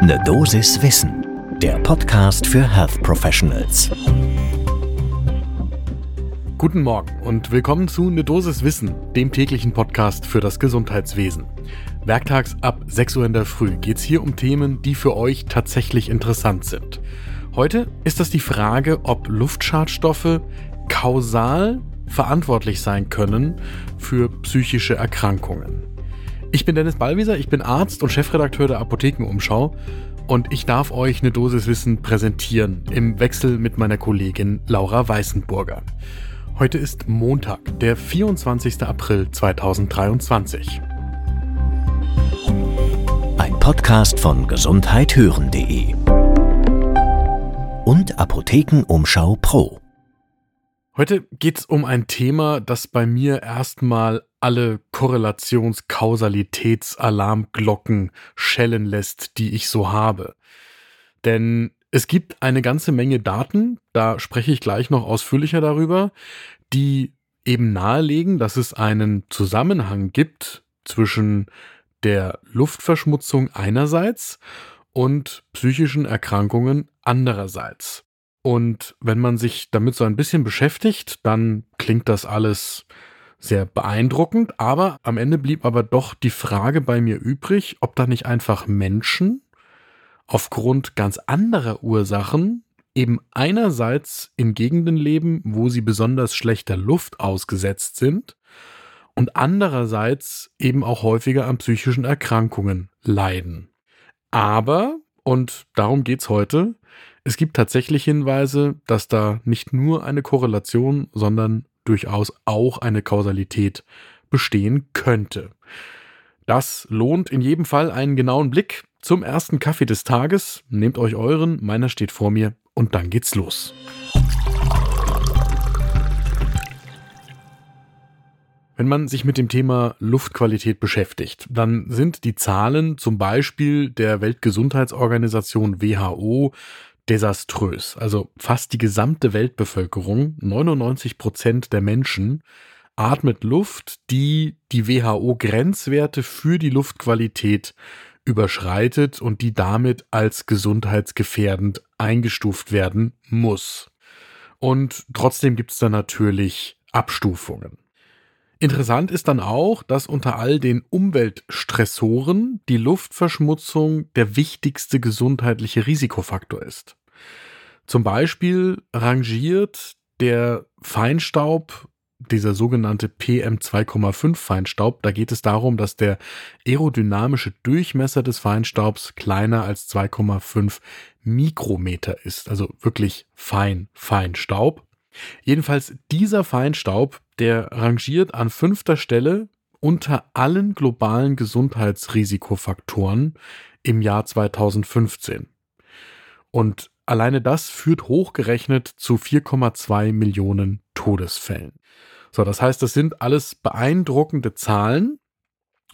Ne Dosis Wissen, der Podcast für Health Professionals. Guten Morgen und willkommen zu Ne Dosis Wissen, dem täglichen Podcast für das Gesundheitswesen. Werktags ab 6 Uhr in der Früh geht es hier um Themen, die für euch tatsächlich interessant sind. Heute ist das die Frage, ob Luftschadstoffe kausal verantwortlich sein können für psychische Erkrankungen. Ich bin Dennis Ballwieser, ich bin Arzt und Chefredakteur der Apothekenumschau und ich darf euch eine Dosis Wissen präsentieren im Wechsel mit meiner Kollegin Laura Weißenburger. Heute ist Montag, der 24. April 2023. Ein Podcast von gesundheithören.de und Apothekenumschau Pro. Heute geht es um ein Thema, das bei mir erstmal alle Korrelations-Kausalitäts-Alarmglocken schellen lässt, die ich so habe. Denn es gibt eine ganze Menge Daten, da spreche ich gleich noch ausführlicher darüber, die eben nahelegen, dass es einen Zusammenhang gibt zwischen der Luftverschmutzung einerseits und psychischen Erkrankungen andererseits. Und wenn man sich damit so ein bisschen beschäftigt, dann klingt das alles sehr beeindruckend, aber am Ende blieb aber doch die Frage bei mir übrig, ob da nicht einfach Menschen aufgrund ganz anderer Ursachen eben einerseits in Gegenden leben, wo sie besonders schlechter Luft ausgesetzt sind und andererseits eben auch häufiger an psychischen Erkrankungen leiden. Aber, und darum geht's heute, es gibt tatsächlich Hinweise, dass da nicht nur eine Korrelation, sondern durchaus auch eine Kausalität bestehen könnte. Das lohnt in jedem Fall einen genauen Blick zum ersten Kaffee des Tages. Nehmt euch euren, meiner steht vor mir und dann geht's los. Wenn man sich mit dem Thema Luftqualität beschäftigt, dann sind die Zahlen zum Beispiel der Weltgesundheitsorganisation WHO desaströs. Also fast die gesamte Weltbevölkerung, 99 Prozent der Menschen, atmet Luft, die die WHO-Grenzwerte für die Luftqualität überschreitet und die damit als gesundheitsgefährdend eingestuft werden muss. Und trotzdem gibt es da natürlich Abstufungen. Interessant ist dann auch, dass unter all den Umweltstressoren die Luftverschmutzung der wichtigste gesundheitliche Risikofaktor ist. Zum Beispiel rangiert der Feinstaub, dieser sogenannte PM2,5 Feinstaub, da geht es darum, dass der aerodynamische Durchmesser des Feinstaubs kleiner als 2,5 Mikrometer ist, also wirklich fein, Feinstaub. Jedenfalls dieser Feinstaub, der rangiert an fünfter Stelle unter allen globalen Gesundheitsrisikofaktoren im Jahr 2015. Und alleine das führt hochgerechnet zu 4,2 Millionen Todesfällen. So, das heißt, das sind alles beeindruckende Zahlen.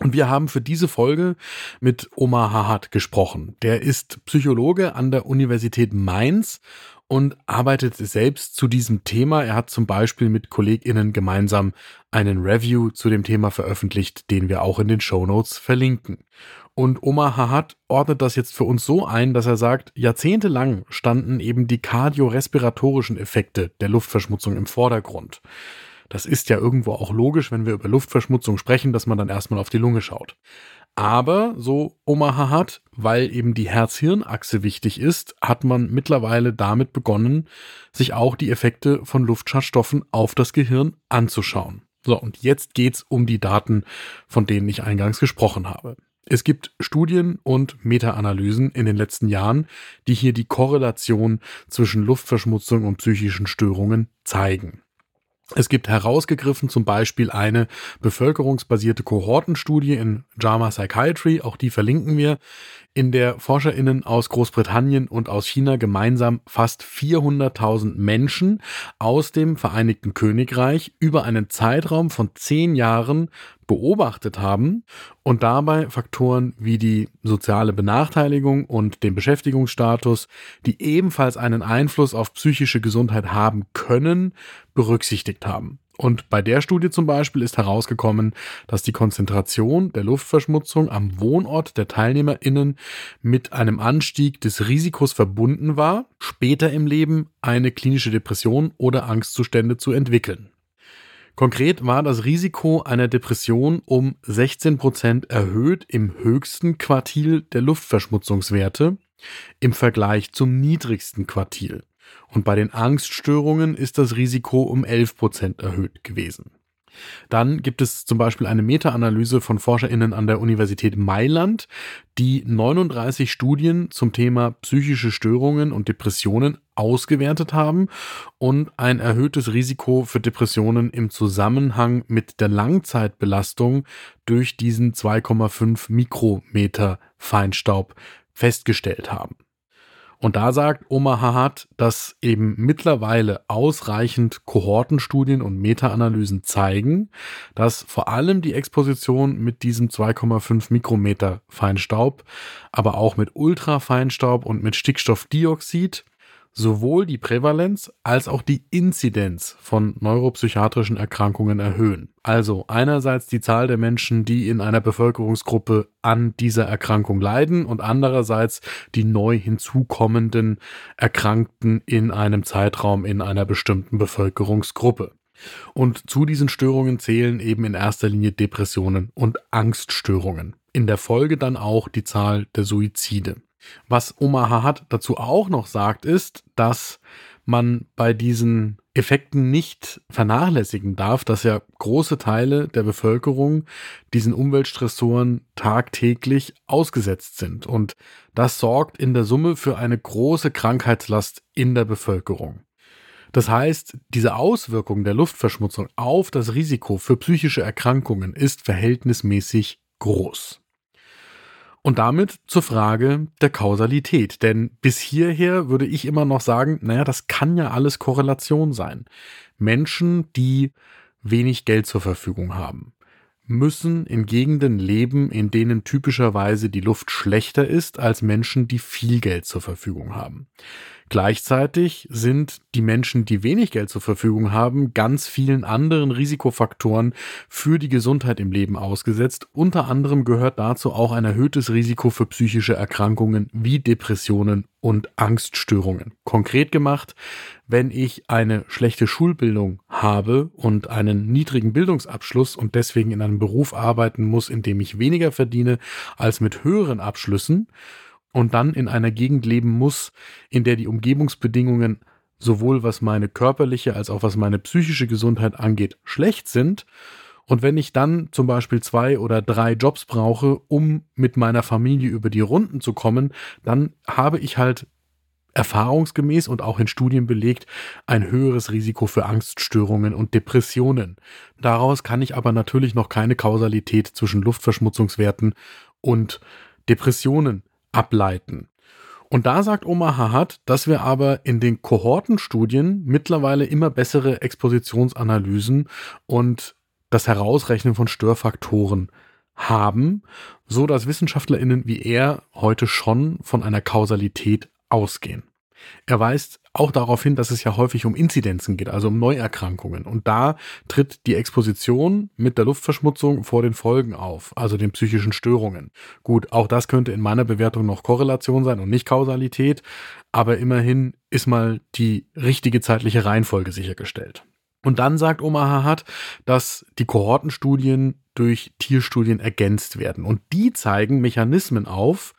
Und wir haben für diese Folge mit Omar Hahat gesprochen. Der ist Psychologe an der Universität Mainz und arbeitet selbst zu diesem Thema. Er hat zum Beispiel mit KollegInnen gemeinsam einen Review zu dem Thema veröffentlicht, den wir auch in den Show Notes verlinken. Und Omar Hahat ordnet das jetzt für uns so ein, dass er sagt, jahrzehntelang standen eben die kardiorespiratorischen Effekte der Luftverschmutzung im Vordergrund. Das ist ja irgendwo auch logisch, wenn wir über Luftverschmutzung sprechen, dass man dann erstmal auf die Lunge schaut. Aber, so Omaha hat, weil eben die Herz-Hirn-Achse wichtig ist, hat man mittlerweile damit begonnen, sich auch die Effekte von Luftschadstoffen auf das Gehirn anzuschauen. So, und jetzt geht's um die Daten, von denen ich eingangs gesprochen habe. Es gibt Studien und Meta-Analysen in den letzten Jahren, die hier die Korrelation zwischen Luftverschmutzung und psychischen Störungen zeigen. Es gibt herausgegriffen zum Beispiel eine bevölkerungsbasierte Kohortenstudie in JAMA Psychiatry, auch die verlinken wir, in der ForscherInnen aus Großbritannien und aus China gemeinsam fast 400.000 Menschen aus dem Vereinigten Königreich über einen Zeitraum von zehn Jahren beobachtet haben und dabei Faktoren wie die soziale Benachteiligung und den Beschäftigungsstatus, die ebenfalls einen Einfluss auf psychische Gesundheit haben können, berücksichtigt haben. Und bei der Studie zum Beispiel ist herausgekommen, dass die Konzentration der Luftverschmutzung am Wohnort der TeilnehmerInnen mit einem Anstieg des Risikos verbunden war, später im Leben eine klinische Depression oder Angstzustände zu entwickeln. Konkret war das Risiko einer Depression um 16 Prozent erhöht im höchsten Quartil der Luftverschmutzungswerte im Vergleich zum niedrigsten Quartil. Und bei den Angststörungen ist das Risiko um 11 Prozent erhöht gewesen. Dann gibt es zum Beispiel eine Meta-Analyse von ForscherInnen an der Universität Mailand, die 39 Studien zum Thema psychische Störungen und Depressionen ausgewertet haben und ein erhöhtes Risiko für Depressionen im Zusammenhang mit der Langzeitbelastung durch diesen 2,5 Mikrometer Feinstaub festgestellt haben. Und da sagt Omaha hat, dass eben mittlerweile ausreichend Kohortenstudien und Meta-Analysen zeigen, dass vor allem die Exposition mit diesem 2,5 Mikrometer Feinstaub, aber auch mit Ultrafeinstaub und mit Stickstoffdioxid sowohl die Prävalenz als auch die Inzidenz von neuropsychiatrischen Erkrankungen erhöhen. Also einerseits die Zahl der Menschen, die in einer Bevölkerungsgruppe an dieser Erkrankung leiden und andererseits die neu hinzukommenden Erkrankten in einem Zeitraum in einer bestimmten Bevölkerungsgruppe. Und zu diesen Störungen zählen eben in erster Linie Depressionen und Angststörungen. In der Folge dann auch die Zahl der Suizide. Was Omaha hat dazu auch noch sagt, ist, dass man bei diesen Effekten nicht vernachlässigen darf, dass ja große Teile der Bevölkerung diesen Umweltstressoren tagtäglich ausgesetzt sind. Und das sorgt in der Summe für eine große Krankheitslast in der Bevölkerung. Das heißt, diese Auswirkung der Luftverschmutzung auf das Risiko für psychische Erkrankungen ist verhältnismäßig groß. Und damit zur Frage der Kausalität. Denn bis hierher würde ich immer noch sagen, naja, das kann ja alles Korrelation sein. Menschen, die wenig Geld zur Verfügung haben, müssen in Gegenden leben, in denen typischerweise die Luft schlechter ist als Menschen, die viel Geld zur Verfügung haben. Gleichzeitig sind die Menschen, die wenig Geld zur Verfügung haben, ganz vielen anderen Risikofaktoren für die Gesundheit im Leben ausgesetzt. Unter anderem gehört dazu auch ein erhöhtes Risiko für psychische Erkrankungen wie Depressionen und Angststörungen. Konkret gemacht, wenn ich eine schlechte Schulbildung habe und einen niedrigen Bildungsabschluss und deswegen in einem Beruf arbeiten muss, in dem ich weniger verdiene als mit höheren Abschlüssen, und dann in einer Gegend leben muss, in der die Umgebungsbedingungen sowohl was meine körperliche als auch was meine psychische Gesundheit angeht, schlecht sind. Und wenn ich dann zum Beispiel zwei oder drei Jobs brauche, um mit meiner Familie über die Runden zu kommen, dann habe ich halt erfahrungsgemäß und auch in Studien belegt ein höheres Risiko für Angststörungen und Depressionen. Daraus kann ich aber natürlich noch keine Kausalität zwischen Luftverschmutzungswerten und Depressionen ableiten. Und da sagt Omaha Hart, dass wir aber in den Kohortenstudien mittlerweile immer bessere Expositionsanalysen und das Herausrechnen von Störfaktoren haben, so dass WissenschaftlerInnen wie er heute schon von einer Kausalität ausgehen. Er weist auch darauf hin, dass es ja häufig um Inzidenzen geht, also um Neuerkrankungen. Und da tritt die Exposition mit der Luftverschmutzung vor den Folgen auf, also den psychischen Störungen. Gut, auch das könnte in meiner Bewertung noch Korrelation sein und nicht Kausalität, aber immerhin ist mal die richtige zeitliche Reihenfolge sichergestellt. Und dann sagt Omaha hat, dass die Kohortenstudien durch Tierstudien ergänzt werden. Und die zeigen Mechanismen auf,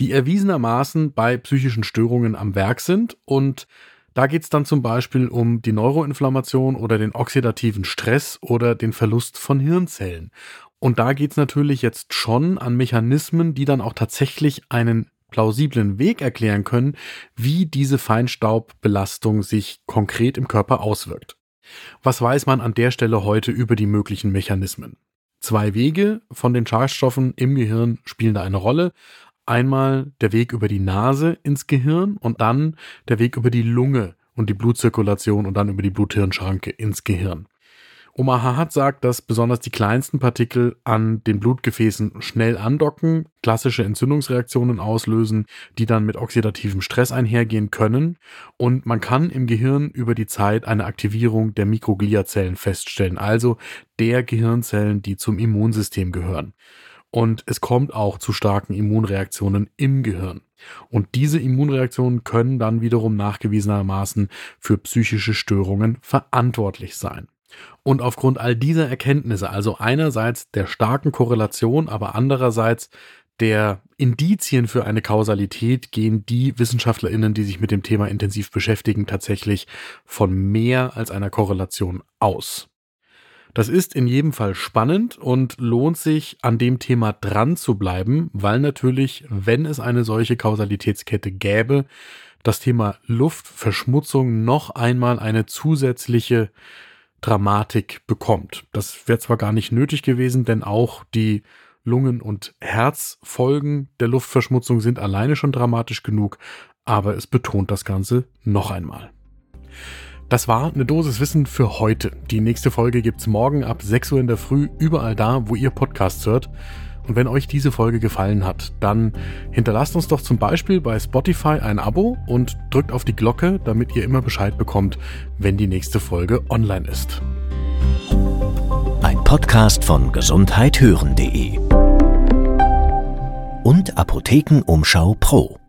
die erwiesenermaßen bei psychischen Störungen am Werk sind. Und da geht es dann zum Beispiel um die Neuroinflammation oder den oxidativen Stress oder den Verlust von Hirnzellen. Und da geht es natürlich jetzt schon an Mechanismen, die dann auch tatsächlich einen plausiblen Weg erklären können, wie diese Feinstaubbelastung sich konkret im Körper auswirkt. Was weiß man an der Stelle heute über die möglichen Mechanismen? Zwei Wege von den Schadstoffen im Gehirn spielen da eine Rolle einmal der Weg über die Nase ins Gehirn und dann der Weg über die Lunge und die Blutzirkulation und dann über die Bluthirnschranke ins Gehirn. Omaha hat sagt, dass besonders die kleinsten Partikel an den Blutgefäßen schnell andocken, klassische Entzündungsreaktionen auslösen, die dann mit oxidativem Stress einhergehen können. Und man kann im Gehirn über die Zeit eine Aktivierung der Mikrogliazellen feststellen, also der Gehirnzellen, die zum Immunsystem gehören. Und es kommt auch zu starken Immunreaktionen im Gehirn. Und diese Immunreaktionen können dann wiederum nachgewiesenermaßen für psychische Störungen verantwortlich sein. Und aufgrund all dieser Erkenntnisse, also einerseits der starken Korrelation, aber andererseits der Indizien für eine Kausalität, gehen die Wissenschaftlerinnen, die sich mit dem Thema intensiv beschäftigen, tatsächlich von mehr als einer Korrelation aus. Das ist in jedem Fall spannend und lohnt sich, an dem Thema dran zu bleiben, weil natürlich, wenn es eine solche Kausalitätskette gäbe, das Thema Luftverschmutzung noch einmal eine zusätzliche Dramatik bekommt. Das wäre zwar gar nicht nötig gewesen, denn auch die Lungen- und Herzfolgen der Luftverschmutzung sind alleine schon dramatisch genug, aber es betont das Ganze noch einmal. Das war eine Dosis Wissen für heute. Die nächste Folge gibt's morgen ab 6 Uhr in der Früh überall da, wo ihr Podcasts hört. Und wenn euch diese Folge gefallen hat, dann hinterlasst uns doch zum Beispiel bei Spotify ein Abo und drückt auf die Glocke, damit ihr immer Bescheid bekommt, wenn die nächste Folge online ist. Ein Podcast von gesundheithören.de und Apothekenumschau Pro.